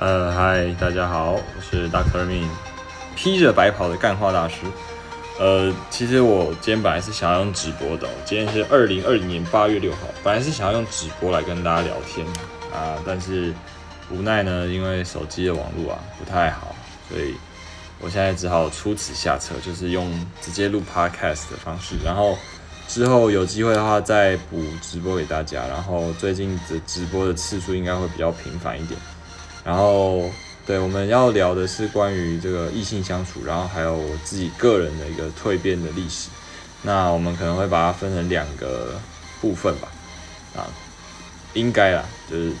呃，嗨，大家好，我是 Doctor Min，披着白袍的干话大师。呃，其实我今天本来是想要用直播的，今天是二零二零年八月六号，本来是想要用直播来跟大家聊天啊，但是无奈呢，因为手机的网络啊不太好，所以我现在只好出此下策，就是用直接录 Podcast 的方式，然后之后有机会的话再补直播给大家，然后最近的直播的次数应该会比较频繁一点，然后。对，我们要聊的是关于这个异性相处，然后还有我自己个人的一个蜕变的历史。那我们可能会把它分成两个部分吧，啊，应该啦，就是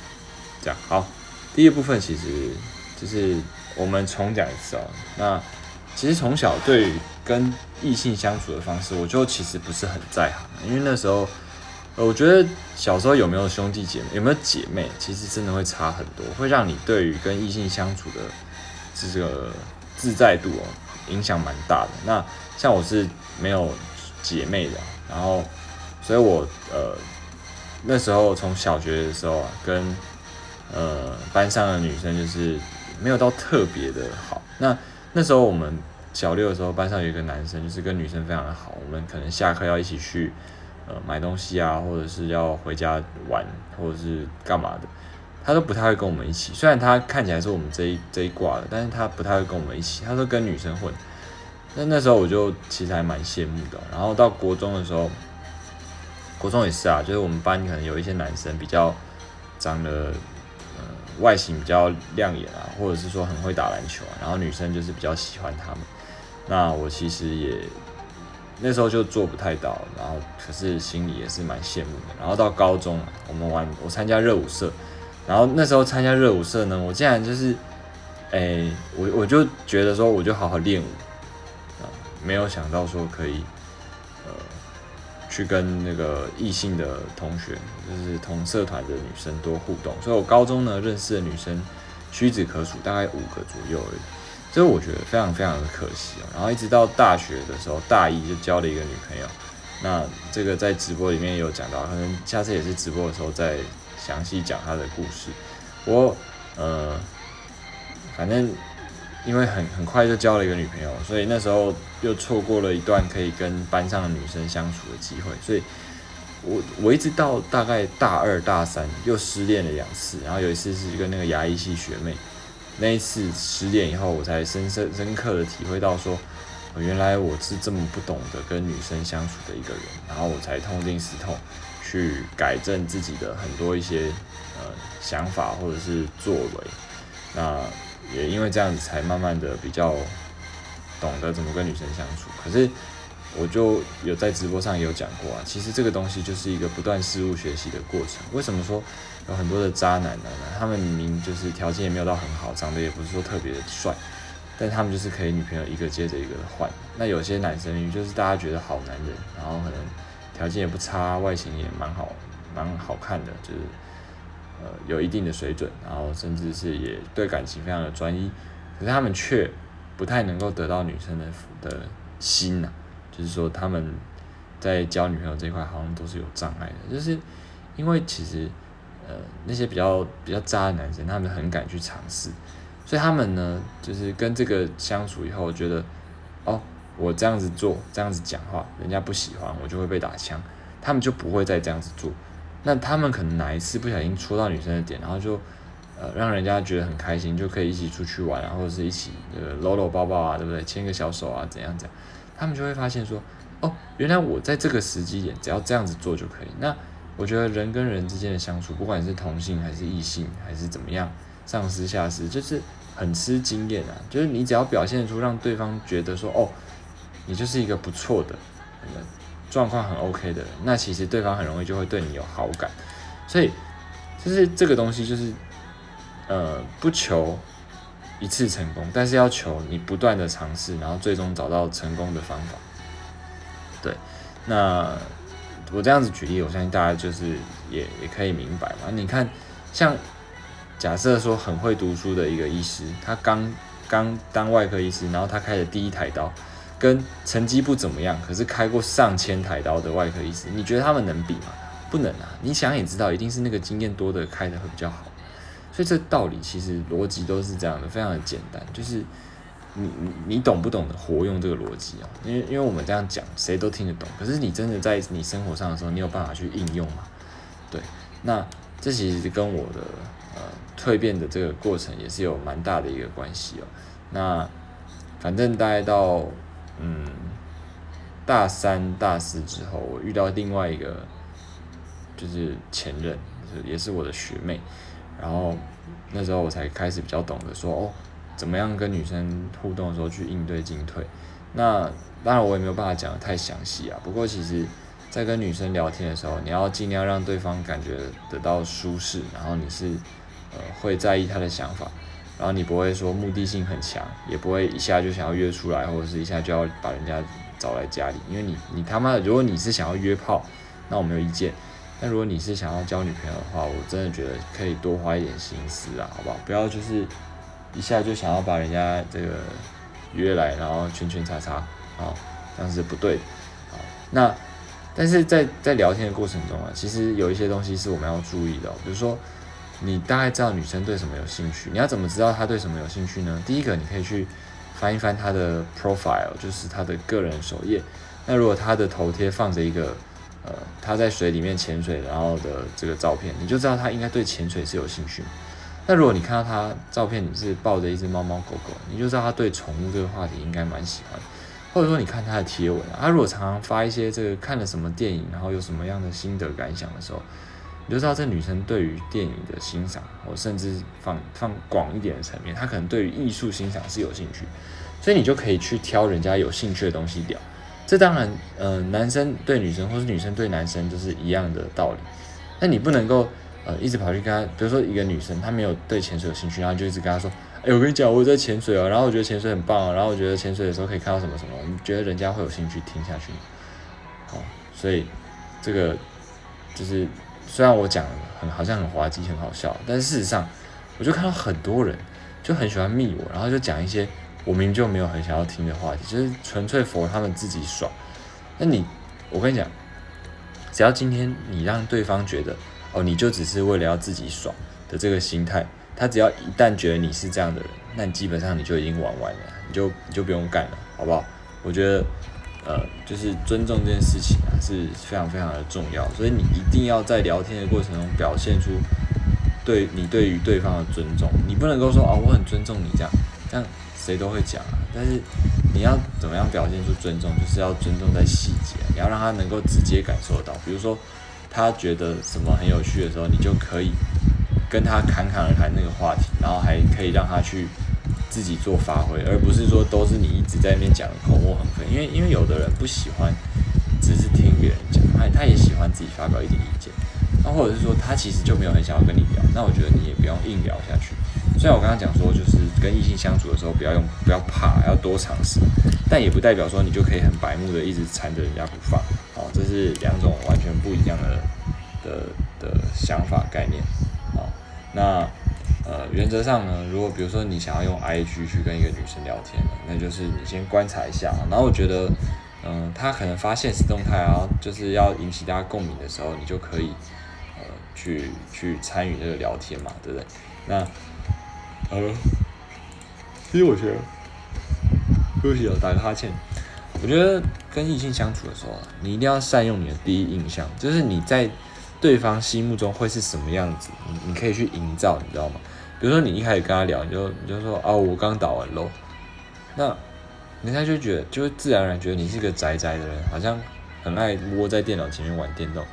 这样。好，第一部分其实就是我们重讲一次哦。那其实从小对于跟异性相处的方式，我就其实不是很在行，因为那时候。我觉得小时候有没有兄弟姐妹，有没有姐妹，其实真的会差很多，会让你对于跟异性相处的这个自在度哦，影响蛮大的。那像我是没有姐妹的，然后，所以我呃那时候从小学的时候啊，跟呃班上的女生就是没有到特别的好。那那时候我们小六的时候，班上有一个男生，就是跟女生非常的好，我们可能下课要一起去。呃，买东西啊，或者是要回家玩，或者是干嘛的，他都不太会跟我们一起。虽然他看起来是我们这一这一挂的，但是他不太会跟我们一起，他都跟女生混。那那时候我就其实还蛮羡慕的。然后到国中的时候，国中也是啊，就是我们班可能有一些男生比较长得呃外形比较亮眼啊，或者是说很会打篮球啊，然后女生就是比较喜欢他们。那我其实也。那时候就做不太到，然后可是心里也是蛮羡慕的。然后到高中，我们玩我参加热舞社，然后那时候参加热舞社呢，我竟然就是，哎，我我就觉得说我就好好练舞啊，没有想到说可以，呃，去跟那个异性的同学，就是同社团的女生多互动。所以我高中呢认识的女生屈指可数，大概五个左右而已。这我觉得非常非常的可惜哦。然后一直到大学的时候，大一就交了一个女朋友。那这个在直播里面有讲到，可能下次也是直播的时候再详细讲她的故事。我呃，反正因为很很快就交了一个女朋友，所以那时候又错过了一段可以跟班上的女生相处的机会。所以我我一直到大概大二大三又失恋了两次，然后有一次是跟那个牙医系学妹。那一次十点以后，我才深深深刻的体会到，说原来我是这么不懂得跟女生相处的一个人，然后我才痛定思痛，去改正自己的很多一些呃想法或者是作为，那也因为这样子，才慢慢的比较懂得怎么跟女生相处。可是我就有在直播上也有讲过啊，其实这个东西就是一个不断事物学习的过程。为什么说？有很多的渣男呢，他们明明就是条件也没有到很好，长得也不是说特别的帅，但他们就是可以女朋友一个接着一个的换。那有些男生就是大家觉得好男人，然后可能条件也不差，外形也蛮好，蛮好看的，就是呃有一定的水准，然后甚至是也对感情非常的专一，可是他们却不太能够得到女生的的心呐，就是说他们在交女朋友这块好像都是有障碍的，就是因为其实。呃，那些比较比较渣的男生，他们很敢去尝试，所以他们呢，就是跟这个相处以后，觉得哦，我这样子做，这样子讲话，人家不喜欢，我就会被打枪，他们就不会再这样子做。那他们可能哪一次不小心戳到女生的点，然后就呃让人家觉得很开心，就可以一起出去玩，或者是一起呃搂搂抱抱啊，对不对？牵个小手啊，怎样怎样，他们就会发现说，哦，原来我在这个时机点，只要这样子做就可以。那我觉得人跟人之间的相处，不管是同性还是异性，还是怎么样，上司下司，就是很吃经验啊。就是你只要表现出让对方觉得说，哦，你就是一个不错的，状况很 OK 的人，那其实对方很容易就会对你有好感。所以，就是这个东西，就是呃，不求一次成功，但是要求你不断的尝试，然后最终找到成功的方法。对，那。我这样子举例，我相信大家就是也也可以明白嘛。你看，像假设说很会读书的一个医师，他刚刚当外科医师，然后他开的第一台刀，跟成绩不怎么样，可是开过上千台刀的外科医师，你觉得他们能比吗？不能啊！你想也知道，一定是那个经验多的开的会比较好。所以这道理其实逻辑都是这样的，非常的简单，就是你你懂不懂得活用这个逻辑啊？因为因为我们这样讲，谁都听得懂。可是你真的在你生活上的时候，你有办法去应用吗？对，那这其实跟我的呃蜕变的这个过程也是有蛮大的一个关系哦。那反正大概到嗯大三大四之后，我遇到另外一个就是前任，也是我的学妹。然后那时候我才开始比较懂得说哦，怎么样跟女生互动的时候去应对进退。那当然我也没有办法讲的太详细啊。不过其实，在跟女生聊天的时候，你要尽量让对方感觉得到舒适，然后你是呃会在意她的想法，然后你不会说目的性很强，也不会一下就想要约出来，或者是一下就要把人家找来家里。因为你你他妈的，如果你是想要约炮，那我没有意见。但如果你是想要交女朋友的话，我真的觉得可以多花一点心思啊，好不好？不要就是一下就想要把人家这个约来，然后圈圈叉叉啊，这样是不对的啊。那但是在在聊天的过程中啊，其实有一些东西是我们要注意的，比如说你大概知道女生对什么有兴趣，你要怎么知道她对什么有兴趣呢？第一个，你可以去翻一翻她的 profile，就是她的个人首页。那如果她的头贴放着一个呃，她在水里面潜水，然后的这个照片，你就知道她应该对潜水是有兴趣。那如果你看到他照片，你是抱着一只猫猫狗狗，你就知道他对宠物这个话题应该蛮喜欢。或者说，你看他的贴文，他如果常常发一些这个看了什么电影，然后有什么样的心得感想的时候，你就知道这女生对于电影的欣赏，或甚至放放广一点的层面，她可能对于艺术欣赏是有兴趣。所以你就可以去挑人家有兴趣的东西聊。这当然，呃，男生对女生，或是女生对男生，就是一样的道理。那你不能够，呃，一直跑去跟他，比如说一个女生，她没有对潜水有兴趣，然后就一直跟他说，哎，我跟你讲，我在潜水哦，然后我觉得潜水很棒哦，然后我觉得潜水的时候可以看到什么什么，你觉得人家会有兴趣听下去吗？好，所以这个就是虽然我讲很好像很滑稽很好笑，但是事实上，我就看到很多人就很喜欢密我，然后就讲一些。我明明就没有很想要听的话题，就是纯粹佛他们自己爽。那你，我跟你讲，只要今天你让对方觉得，哦，你就只是为了要自己爽的这个心态，他只要一旦觉得你是这样的人，那你基本上你就已经玩完了，你就你就不用干了，好不好？我觉得，呃，就是尊重这件事情啊是非常非常的重要，所以你一定要在聊天的过程中表现出对你对于对方的尊重，你不能够说哦，我很尊重你这样，这样。谁都会讲啊，但是你要怎么样表现出尊重，就是要尊重在细节，你要让他能够直接感受到。比如说，他觉得什么很有趣的时候，你就可以跟他侃侃而谈那个话题，然后还可以让他去自己做发挥，而不是说都是你一直在那边讲口沫横飞。因为因为有的人不喜欢只是听别人讲，他他也喜欢自己发表一点意见。那或者是说他其实就没有很想要跟你聊，那我觉得你也不用硬聊下去。虽然我刚刚讲说，就是跟异性相处的时候，不要用，不要怕，要多尝试，但也不代表说你就可以很白目的一直缠着人家不放，这是两种完全不一样的的的想法概念，好，那呃原则上呢，如果比如说你想要用 IG 去跟一个女生聊天，那就是你先观察一下，然后我觉得，嗯，她可能发现实动态啊，就是要引起大家共鸣的时候，你就可以呃去去参与这个聊天嘛，对不对？那呃，其实我觉得，对不起，我打个哈欠。我觉得跟异性相处的时候，你一定要善用你的第一印象，就是你在对方心目中会是什么样子，你你可以去营造，你知道吗？比如说你一开始跟他聊，你就你就说啊，我刚打完喽，那人家就觉得，就会自然而然觉得你是个宅宅的人，好像很爱窝在电脑前面玩电动。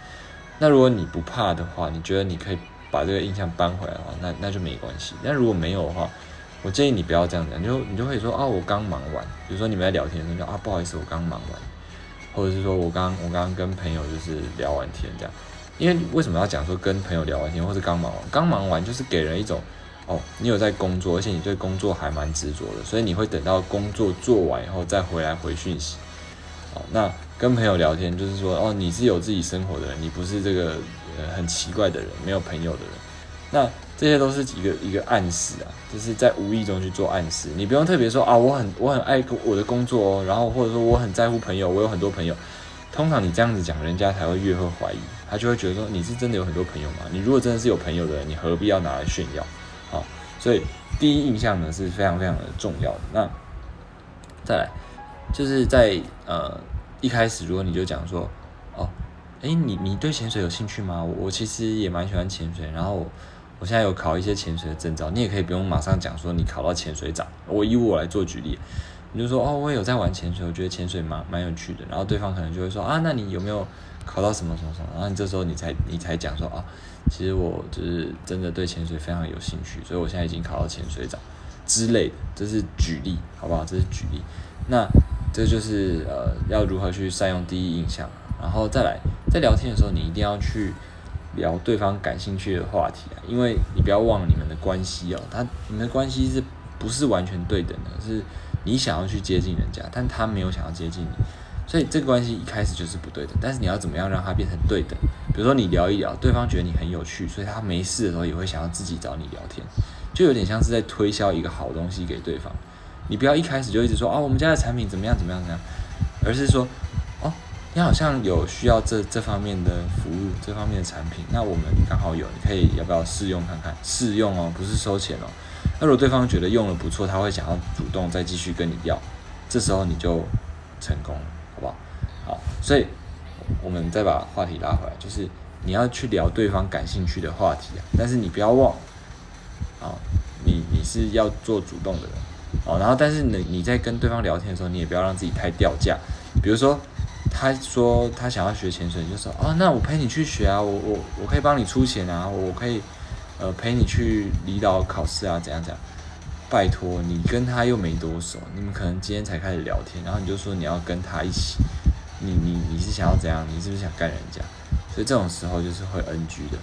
那如果你不怕的话，你觉得你可以。把这个印象搬回来的话，那那就没关系。但如果没有的话，我建议你不要这样讲，你就你就会说啊，我刚忙完。比如说你们在聊天的时候，啊，不好意思，我刚忙完，或者是说我刚我刚刚跟朋友就是聊完天这样。因为为什么要讲说跟朋友聊完天，或是刚忙完？刚忙完就是给人一种哦，你有在工作，而且你对工作还蛮执着的，所以你会等到工作做完以后再回来回讯息。哦，那跟朋友聊天就是说哦，你是有自己生活的人，你不是这个。呃，很奇怪的人，没有朋友的人，那这些都是一个一个暗示啊，就是在无意中去做暗示。你不用特别说啊，我很我很爱我的工作哦，然后或者说我很在乎朋友，我有很多朋友。通常你这样子讲，人家才会越会怀疑，他就会觉得说你是真的有很多朋友吗？你如果真的是有朋友的人，你何必要拿来炫耀？好，所以第一印象呢是非常非常的重要的。那再来就是在呃一开始，如果你就讲说，哦，哎，你你对潜水有兴趣吗？我其实也蛮喜欢潜水，然后我现在有考一些潜水的证照，你也可以不用马上讲说你考到潜水长，我以我来做举例。你就说哦，我有在玩潜水，我觉得潜水蛮蛮有趣的。然后对方可能就会说啊，那你有没有考到什么什么什么？然后你这时候你才你才讲说啊，其实我就是真的对潜水非常有兴趣，所以我现在已经考到潜水长之类的。这是举例，好不好？这是举例。那这就是呃，要如何去善用第一印象，然后再来在聊天的时候，你一定要去聊对方感兴趣的话题啊，因为你不要忘了你们的关系哦，他你们的关系是不是完全对等的？是。你想要去接近人家，但他没有想要接近你，所以这个关系一开始就是不对的。但是你要怎么样让它变成对等？比如说你聊一聊，对方觉得你很有趣，所以他没事的时候也会想要自己找你聊天，就有点像是在推销一个好东西给对方。你不要一开始就一直说哦，我们家的产品怎么样怎么样怎么样，而是说，你好像有需要这这方面的服务，这方面的产品，那我们刚好有，你可以要不要试用看看？试用哦，不是收钱哦。那如果对方觉得用了不错，他会想要主动再继续跟你要，这时候你就成功了，好不好？好，所以我们再把话题拉回来，就是你要去聊对方感兴趣的话题啊，但是你不要忘，啊，你你是要做主动的人，哦，然后但是你你在跟对方聊天的时候，你也不要让自己太掉价，比如说他说他想要学潜水，就说哦，那我陪你去学啊，我我我可以帮你出钱啊，我可以。呃，陪你去离岛考试啊，怎样怎样？拜托，你跟他又没多熟，你们可能今天才开始聊天，然后你就说你要跟他一起，你你你是想要怎样？你是不是想干人家？所以这种时候就是会 NG 的。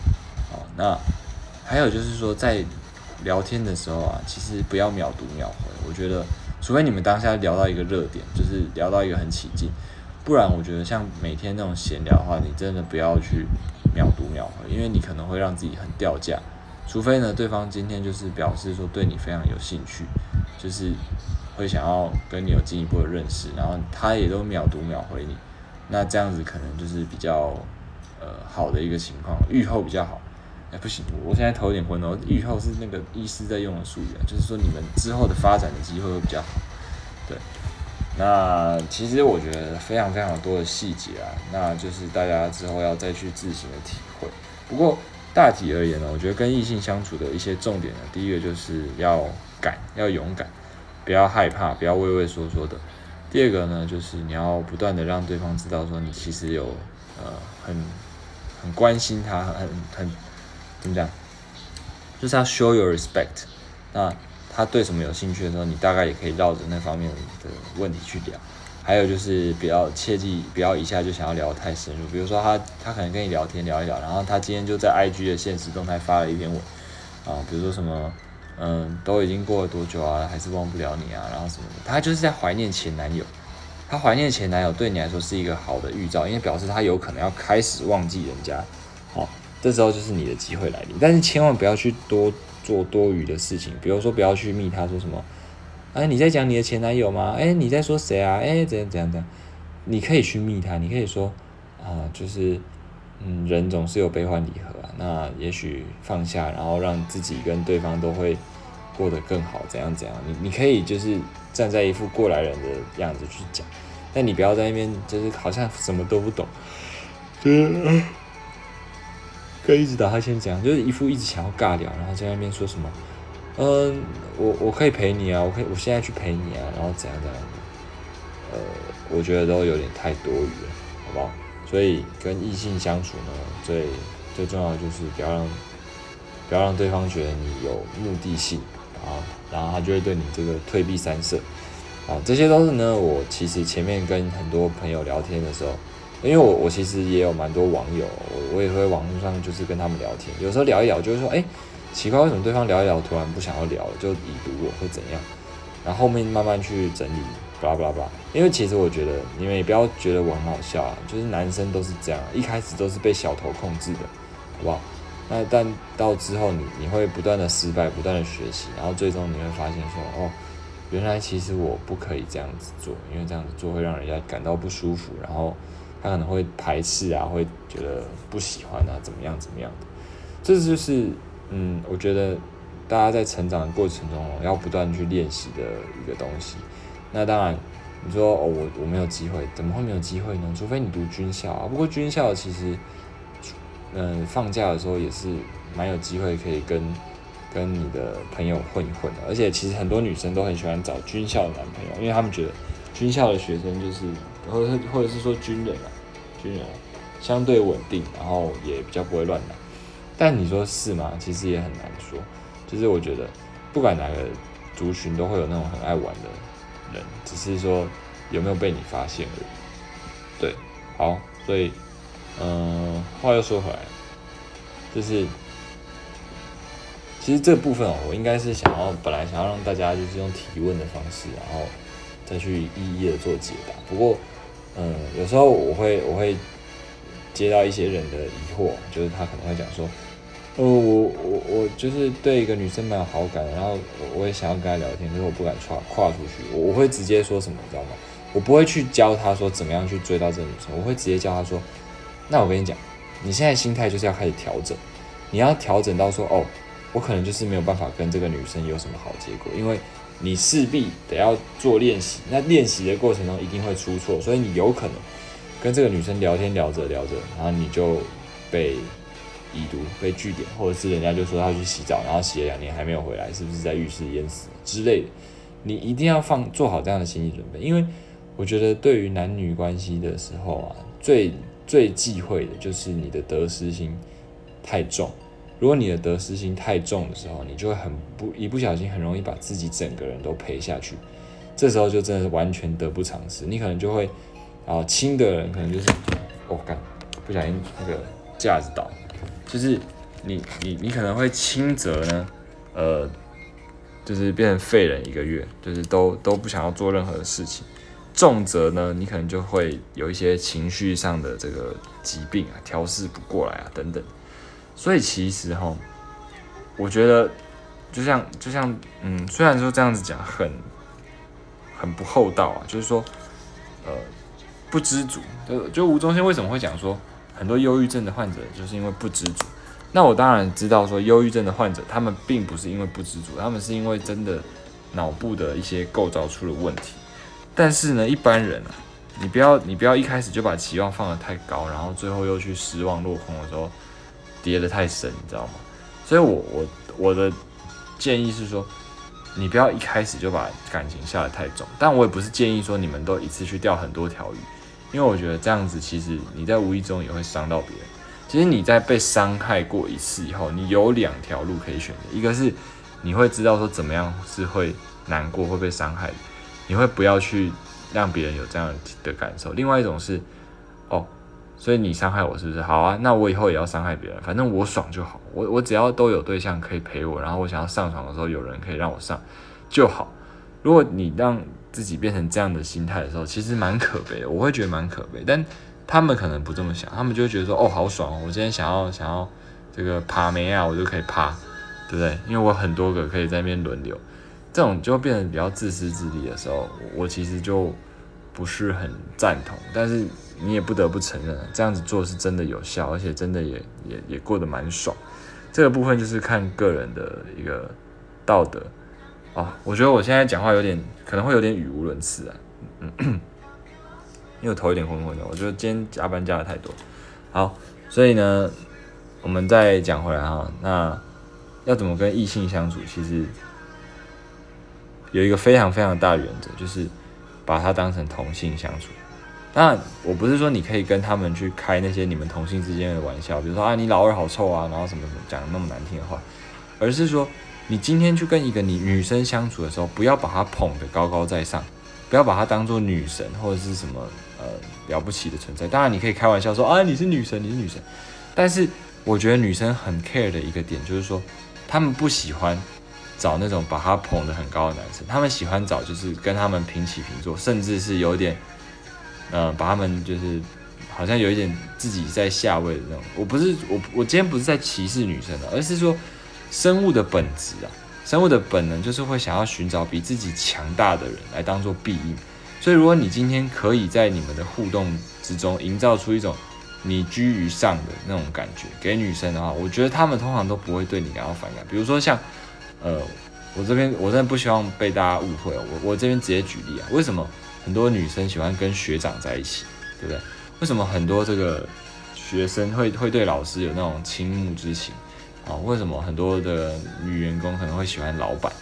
哦，那还有就是说，在聊天的时候啊，其实不要秒读秒回。我觉得，除非你们当下聊到一个热点，就是聊到一个很起劲，不然我觉得像每天那种闲聊的话，你真的不要去秒读秒回，因为你可能会让自己很掉价。除非呢，对方今天就是表示说对你非常有兴趣，就是会想要跟你有进一步的认识，然后他也都秒读秒回你，那这样子可能就是比较呃好的一个情况，愈后比较好。哎，不行，我现在头有点昏哦。愈后是那个医师在用的术语，就是说你们之后的发展的机会会比较好。对，那其实我觉得非常非常多的细节啊，那就是大家之后要再去自行的体会。不过。大体而言呢，我觉得跟异性相处的一些重点呢，第一个就是要敢，要勇敢，不要害怕，不要畏畏缩缩的。第二个呢，就是你要不断的让对方知道说你其实有呃很很关心他，很很怎么讲，就是要 show your respect。那他对什么有兴趣的时候，你大概也可以绕着那方面的问题去聊。还有就是不要切记，不要一下就想要聊太深入。比如说他他可能跟你聊天聊一聊，然后他今天就在 IG 的现实动态发了一篇文啊，比如说什么嗯，都已经过了多久啊，还是忘不了你啊，然后什么的，他就是在怀念前男友。他怀念前男友对你来说是一个好的预兆，因为表示他有可能要开始忘记人家。好，这时候就是你的机会来临，但是千万不要去多做多余的事情，比如说不要去密他说什么。哎，你在讲你的前男友吗？哎，你在说谁啊？哎，怎样怎样怎样？你可以去密他，你可以说啊，就是嗯，人总是有悲欢离合啊。那也许放下，然后让自己跟对方都会过得更好，怎样怎样？你你可以就是站在一副过来人的样子去讲，但你不要在那边就是好像什么都不懂，就是可以一直打哈欠讲，就是一副一直想要尬聊，然后在那边说什么。嗯，我我可以陪你啊，我可以我现在去陪你啊，然后怎样怎样呃，我觉得都有点太多余了，好不好？所以跟异性相处呢，最最重要的就是不要让不要让对方觉得你有目的性啊，然后他就会对你这个退避三舍啊，这些都是呢，我其实前面跟很多朋友聊天的时候，因为我我其实也有蛮多网友，我我也会网络上就是跟他们聊天，有时候聊一聊就会说，哎。奇怪，为什么对方聊一聊突然不想要聊了，就已读我或怎样？然后后面慢慢去整理，巴拉巴拉巴拉。因为其实我觉得你们也不要觉得我很好笑啊，就是男生都是这样，一开始都是被小头控制的，好不好？那但到之后你你会不断的失败，不断的学习，然后最终你会发现说，哦，原来其实我不可以这样子做，因为这样子做会让人家感到不舒服，然后他可能会排斥啊，会觉得不喜欢啊，怎么样怎么样的，这就是。嗯，我觉得大家在成长的过程中要不断去练习的一个东西。那当然，你说哦，我我没有机会，怎么会没有机会呢？除非你读军校啊。不过军校其实，嗯，放假的时候也是蛮有机会可以跟跟你的朋友混一混的。而且其实很多女生都很喜欢找军校的男朋友，因为他们觉得军校的学生就是，或者或者是说军人啊，军人相对稳定，然后也比较不会乱来。但你说是吗？其实也很难说。就是我觉得，不管哪个族群，都会有那种很爱玩的人，只是说有没有被你发现而已。对，好，所以，嗯，话又说回来，就是其实这部分哦，我应该是想要本来想要让大家就是用提问的方式，然后再去一一的做解答。不过，嗯，有时候我会我会接到一些人的疑惑，就是他可能会讲说。呃，我我我就是对一个女生蛮有好感，然后我我也想要跟她聊天，可是我不敢跨跨出去。我我会直接说什么，你知道吗？我不会去教她说怎么样去追到这个女生，我会直接教她说：那我跟你讲，你现在心态就是要开始调整，你要调整到说，哦，我可能就是没有办法跟这个女生有什么好结果，因为你势必得要做练习，那练习的过程中一定会出错，所以你有可能跟这个女生聊天聊着聊着，然后你就被。已读被拒点，或者是人家就说他去洗澡，然后洗了两年还没有回来，是不是在浴室淹死之类的？你一定要放做好这样的心理准备，因为我觉得对于男女关系的时候啊，最最忌讳的就是你的得失心太重。如果你的得失心太重的时候，你就会很不一不小心很容易把自己整个人都赔下去，这时候就真的是完全得不偿失。你可能就会啊轻的人可能就是哦干不小心那个架子倒。就是你你你可能会轻则呢，呃，就是变成废人一个月，就是都都不想要做任何的事情；重则呢，你可能就会有一些情绪上的这个疾病啊，调试不过来啊等等。所以其实哈，我觉得就像就像嗯，虽然说这样子讲很很不厚道啊，就是说呃不知足，就就吴宗宪为什么会讲说？很多忧郁症的患者就是因为不知足。那我当然知道说，忧郁症的患者他们并不是因为不知足，他们是因为真的脑部的一些构造出了问题。但是呢，一般人啊，你不要你不要一开始就把期望放得太高，然后最后又去失望落空的时候跌得太深，你知道吗？所以我我我的建议是说，你不要一开始就把感情下得太重。但我也不是建议说你们都一次去钓很多条鱼。因为我觉得这样子，其实你在无意中也会伤到别人。其实你在被伤害过一次以后，你有两条路可以选择：一个是你会知道说怎么样是会难过、会被伤害的，你会不要去让别人有这样的感受；另外一种是，哦，所以你伤害我是不是？好啊，那我以后也要伤害别人，反正我爽就好。我我只要都有对象可以陪我，然后我想要上床的时候有人可以让我上就好。如果你让自己变成这样的心态的时候，其实蛮可悲的。我会觉得蛮可悲，但他们可能不这么想，他们就会觉得说：“哦，好爽！我今天想要想要这个爬梅啊，我就可以爬，对不对？因为我很多个可以在那边轮流。”这种就变得比较自私自利的时候，我其实就不是很赞同。但是你也不得不承认，这样子做是真的有效，而且真的也也也过得蛮爽。这个部分就是看个人的一个道德。哦，我觉得我现在讲话有点可能会有点语无伦次啊，嗯，因为我头有点昏昏的。我觉得今天加班加的太多。好，所以呢，我们再讲回来哈，那要怎么跟异性相处？其实有一个非常非常大的原则，就是把它当成同性相处。当然，我不是说你可以跟他们去开那些你们同性之间的玩笑，比如说啊，你老二好臭啊，然后什么什么讲那么难听的话，而是说。你今天去跟一个你女生相处的时候，不要把她捧得高高在上，不要把她当做女神或者是什么呃了不起的存在。当然，你可以开玩笑说啊，你是女神，你是女神。但是我觉得女生很 care 的一个点就是说，她们不喜欢找那种把她捧得很高的男生，她们喜欢找就是跟他们平起平坐，甚至是有点呃把他们就是好像有一点自己在下位的那种。我不是我我今天不是在歧视女生的，而是说。生物的本质啊，生物的本能就是会想要寻找比自己强大的人来当做庇应。所以，如果你今天可以在你们的互动之中营造出一种你居于上的那种感觉给女生的话，我觉得他们通常都不会对你感到反感。比如说像，呃，我这边我真的不希望被大家误会。我我这边直接举例啊，为什么很多女生喜欢跟学长在一起，对不对？为什么很多这个学生会会对老师有那种倾慕之情啊？为什么很多的女员工可能会喜欢老板？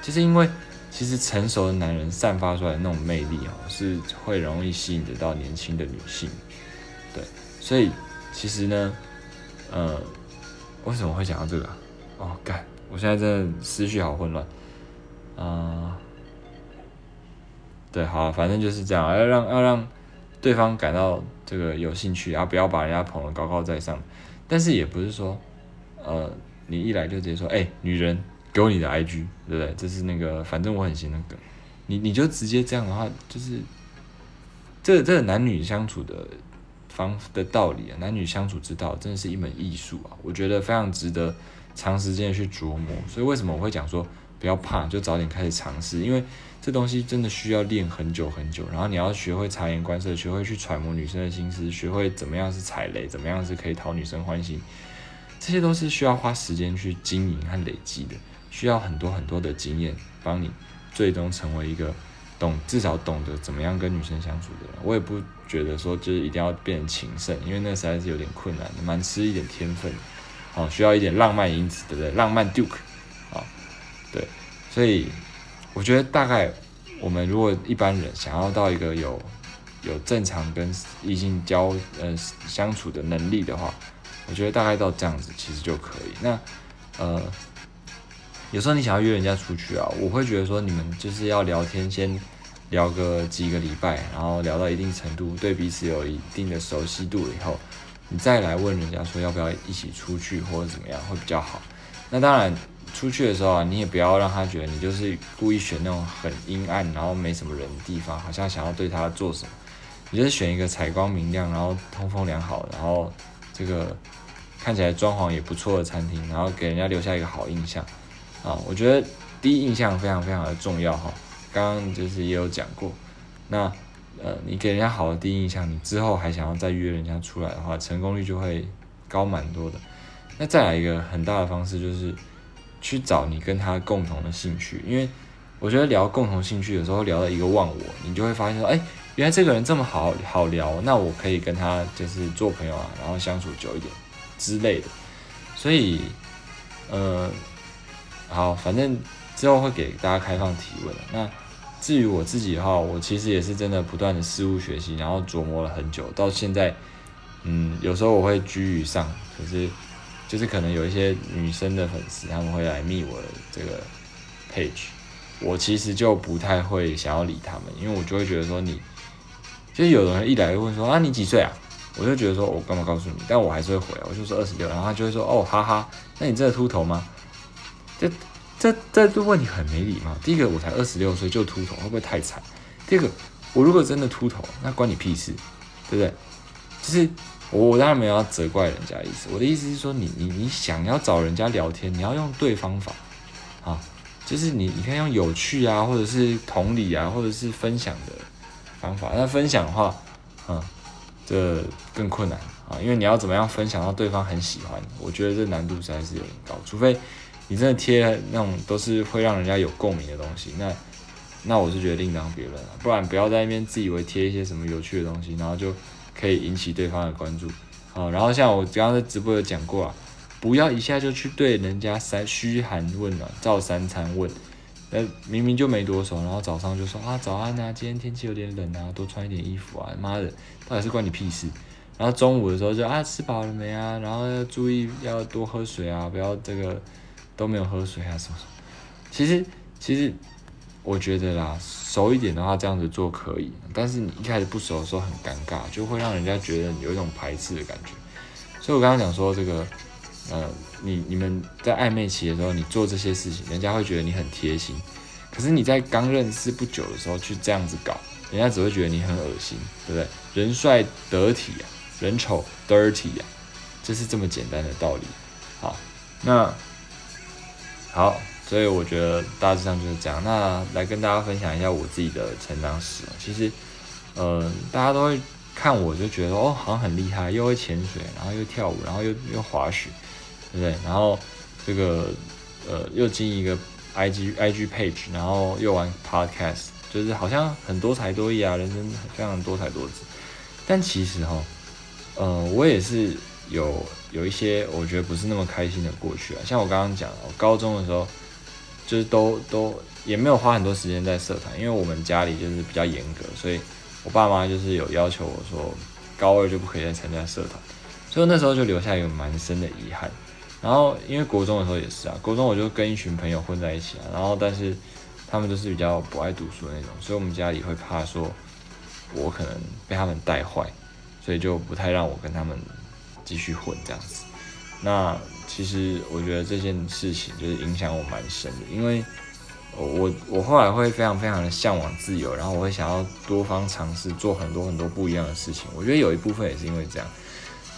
就是因为其实成熟的男人散发出来的那种魅力哦，是会容易吸引得到年轻的女性。对，所以其实呢，呃，为什么会讲到这个？哦，干！我现在真的思绪好混乱。啊，对，好，反正就是这样，要让要让对方感到这个有兴趣，然后不要把人家捧得高高在上。但是也不是说，呃，你一来就直接说，哎，女人，给我你的 IG，对不对？这是那个，反正我很行的梗。你你就直接这样的话，就是这这男女相处的方的道理啊，男女相处之道，真的是一门艺术啊！我觉得非常值得。长时间去琢磨，所以为什么我会讲说不要怕，就早点开始尝试，因为这东西真的需要练很久很久。然后你要学会察言观色，学会去揣摩女生的心思，学会怎么样是踩雷，怎么样是可以讨女生欢心，这些都是需要花时间去经营和累积的，需要很多很多的经验帮你最终成为一个懂至少懂得怎么样跟女生相处的人。我也不觉得说就是一定要变成情圣，因为那实在是有点困难，蛮吃一点天分。哦，需要一点浪漫因子，对不对？浪漫 Duke，所以我觉得大概我们如果一般人想要到一个有有正常跟异性交呃相处的能力的话，我觉得大概到这样子其实就可以。那呃，有时候你想要约人家出去啊，我会觉得说你们就是要聊天，先聊个几个礼拜，然后聊到一定程度，对彼此有一定的熟悉度以后。你再来问人家说要不要一起出去或者怎么样会比较好。那当然，出去的时候啊，你也不要让他觉得你就是故意选那种很阴暗然后没什么人的地方，好像想要对他做什么。你就是选一个采光明亮，然后通风良好，然后这个看起来装潢也不错的餐厅，然后给人家留下一个好印象啊。我觉得第一印象非常非常的重要哈。刚刚就是也有讲过，那。呃，你给人家好的第一印象，你之后还想要再约人家出来的话，成功率就会高蛮多的。那再来一个很大的方式，就是去找你跟他共同的兴趣，因为我觉得聊共同兴趣的时候，聊到一个忘我，你就会发现说，哎，原来这个人这么好好聊，那我可以跟他就是做朋友啊，然后相处久一点之类的。所以，呃，好，反正之后会给大家开放提问那。至于我自己的话，我其实也是真的不断的事物学习，然后琢磨了很久，到现在，嗯，有时候我会居于上，可是就是可能有一些女生的粉丝他们会来密我的这个 page，我其实就不太会想要理他们，因为我就会觉得说你，其实有人一来就问说啊你几岁啊，我就觉得说我干嘛告诉你，但我还是会回，我就说二十六，然后他就会说哦哈哈，那你真的秃头吗？这。这这个问题很没礼貌。第一个，我才二十六岁就秃头，会不会太惨？第二个，我如果真的秃头，那关你屁事，对不对？就是我我当然没有要责怪人家的意思，我的意思是说，你你你想要找人家聊天，你要用对方法啊，就是你你可以用有趣啊，或者是同理啊，或者是分享的方法。那分享的话，嗯，这更困难啊，因为你要怎么样分享到对方很喜欢？我觉得这难度实在是有点高，除非。你真的贴那种都是会让人家有共鸣的东西，那那我是觉得另当别论了。不然不要在那边自以为贴一些什么有趣的东西，然后就可以引起对方的关注。好，然后像我刚刚在直播有讲过啊，不要一下就去对人家三嘘寒问暖，照三餐问。那明明就没多熟，然后早上就说啊早安啊，今天天气有点冷啊，多穿一点衣服啊。妈的，到底是关你屁事？然后中午的时候就啊吃饱了没啊，然后要注意要多喝水啊，不要这个。都没有喝水啊什么什么，其实其实我觉得啦，熟一点的话这样子做可以，但是你一开始不熟的时候很尴尬，就会让人家觉得你有一种排斥的感觉。所以我刚刚讲说这个，呃，你你们在暧昧期的时候，你做这些事情，人家会觉得你很贴心。可是你在刚认识不久的时候去这样子搞，人家只会觉得你很恶心，对不对？人帅得体啊，人丑 dirty 啊，就是这么简单的道理。好，那。好，所以我觉得大致上就是这样。那来跟大家分享一下我自己的成长史。其实，呃，大家都会看我就觉得哦，好像很厉害，又会潜水，然后又跳舞，然后又又滑雪，对不对？然后这个呃又经营一个 I G I G page，然后又玩 podcast，就是好像很多才多艺啊，人生非常多才多姿。但其实哈，呃，我也是有有一些我觉得不是那么开心的过去啊。像我刚刚讲，我高中的时候就是都都也没有花很多时间在社团，因为我们家里就是比较严格，所以我爸妈就是有要求我说高二就不可以再参加社团，所以那时候就留下一个蛮深的遗憾。然后因为国中的时候也是啊，国中我就跟一群朋友混在一起啊，然后但是他们都是比较不爱读书的那种，所以我们家里会怕说。我可能被他们带坏，所以就不太让我跟他们继续混这样子。那其实我觉得这件事情就是影响我蛮深的，因为我我我后来会非常非常的向往自由，然后我会想要多方尝试做很多很多不一样的事情。我觉得有一部分也是因为这样。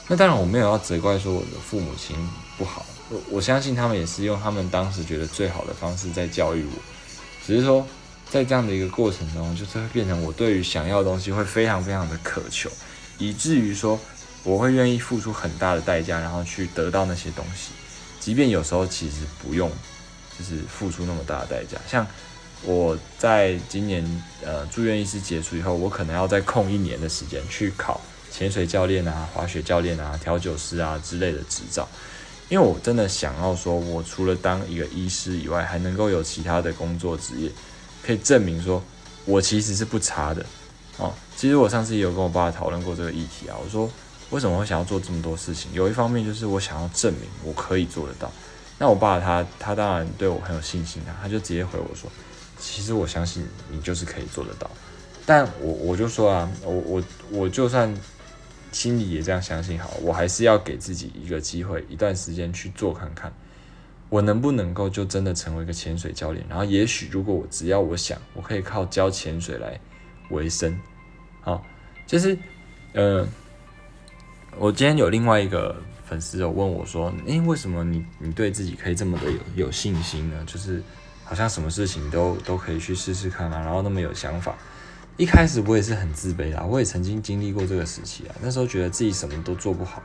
那当然我没有要责怪说我的父母亲不好，我我相信他们也是用他们当时觉得最好的方式在教育我，只是说。在这样的一个过程中，就是会变成我对于想要的东西会非常非常的渴求，以至于说我会愿意付出很大的代价，然后去得到那些东西，即便有时候其实不用，就是付出那么大的代价。像我在今年呃住院医师结束以后，我可能要再空一年的时间去考潜水教练啊、滑雪教练啊、调酒师啊之类的执照，因为我真的想要说，我除了当一个医师以外，还能够有其他的工作职业。可以证明说，我其实是不差的哦。其实我上次也有跟我爸讨论过这个议题啊。我说为什么会想要做这么多事情？有一方面就是我想要证明我可以做得到。那我爸他他当然对我很有信心啊，他就直接回我说，其实我相信你就是可以做得到。但我我就说啊，我我我就算心里也这样相信好，我还是要给自己一个机会，一段时间去做看看。我能不能够就真的成为一个潜水教练？然后也许如果我只要我想，我可以靠教潜水来维生。好，就是，呃，我今天有另外一个粉丝有问我说：“诶，为什么你你对自己可以这么的有有信心呢？就是好像什么事情都都可以去试试看啊，然后那么有想法。”一开始我也是很自卑的，我也曾经经历过这个时期啊。那时候觉得自己什么都做不好，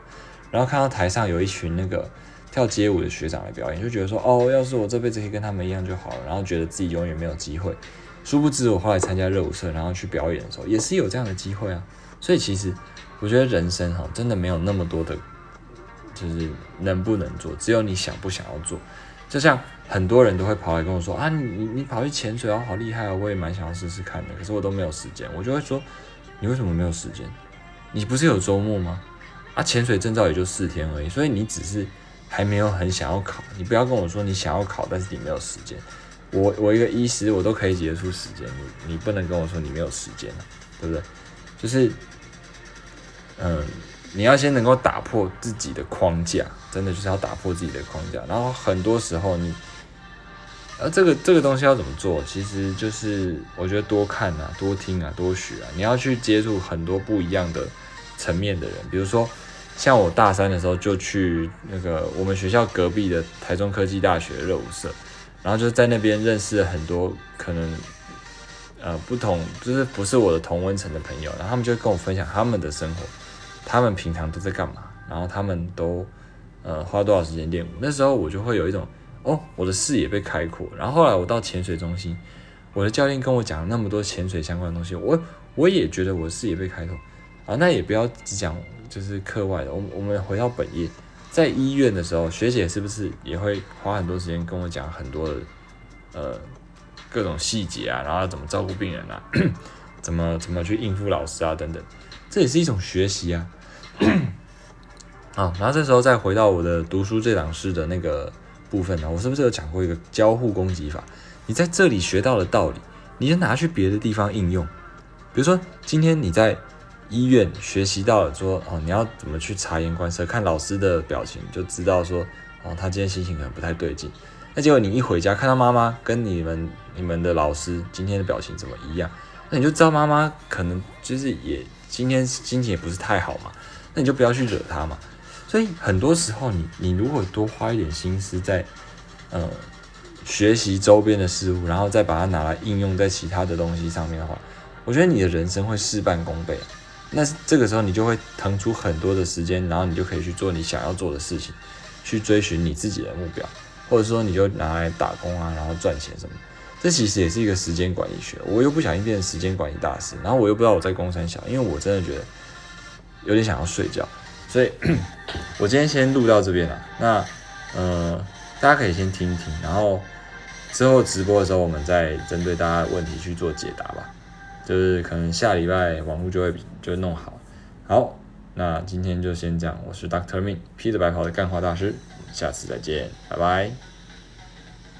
然后看到台上有一群那个。跳街舞的学长来表演，就觉得说哦，要是我这辈子可以跟他们一样就好了，然后觉得自己永远没有机会。殊不知我后来参加热舞社，然后去表演的时候，也是有这样的机会啊。所以其实我觉得人生哈，真的没有那么多的，就是能不能做，只有你想不想要做。就像很多人都会跑来跟我说啊，你你跑去潜水哦，好厉害啊，我也蛮想要试试看的，可是我都没有时间。我就会说，你为什么没有时间？你不是有周末吗？啊，潜水证照也就四天而已，所以你只是。还没有很想要考，你不要跟我说你想要考，但是你没有时间。我我一个医师，我都可以结束时间，你你不能跟我说你没有时间对不对？就是，嗯，你要先能够打破自己的框架，真的就是要打破自己的框架。然后很多时候你，呃这个这个东西要怎么做？其实就是我觉得多看啊，多听啊，多学啊。你要去接触很多不一样的层面的人，比如说。像我大三的时候就去那个我们学校隔壁的台中科技大学热舞社，然后就在那边认识了很多可能呃不同就是不是我的同温层的朋友，然后他们就跟我分享他们的生活，他们平常都在干嘛，然后他们都呃花多少时间练舞。那时候我就会有一种哦我的视野被开阔。然后后来我到潜水中心，我的教练跟我讲那么多潜水相关的东西，我我也觉得我的视野被开拓啊。那也不要只讲。就是课外的，我我们回到本业，在医院的时候，学姐是不是也会花很多时间跟我讲很多的呃各种细节啊，然后怎么照顾病人啊，怎么怎么去应付老师啊等等，这也是一种学习啊。啊，然后这时候再回到我的读书这档事的那个部分呢，我是不是有讲过一个交互攻击法？你在这里学到的道理，你就拿去别的地方应用，比如说今天你在。医院学习到了说哦，你要怎么去察言观色，看老师的表情就知道说哦，他今天心情可能不太对劲。那结果你一回家看到妈妈跟你们你们的老师今天的表情怎么一样，那你就知道妈妈可能就是也今天心情也不是太好嘛。那你就不要去惹她嘛。所以很多时候你你如果多花一点心思在呃学习周边的事物，然后再把它拿来应用在其他的东西上面的话，我觉得你的人生会事半功倍。那这个时候你就会腾出很多的时间，然后你就可以去做你想要做的事情，去追寻你自己的目标。或者说你就拿来打工啊，然后赚钱什么。这其实也是一个时间管理学。我又不小心变成时间管理大师，然后我又不知道我在公山小，因为我真的觉得有点想要睡觉，所以我今天先录到这边了。那呃，大家可以先听一听，然后之后直播的时候，我们再针对大家问题去做解答吧。就是可能下礼拜网络就会就弄好。好，那今天就先这样。我是 Doctor Min，披着白袍的干话大师。下次再见，拜拜。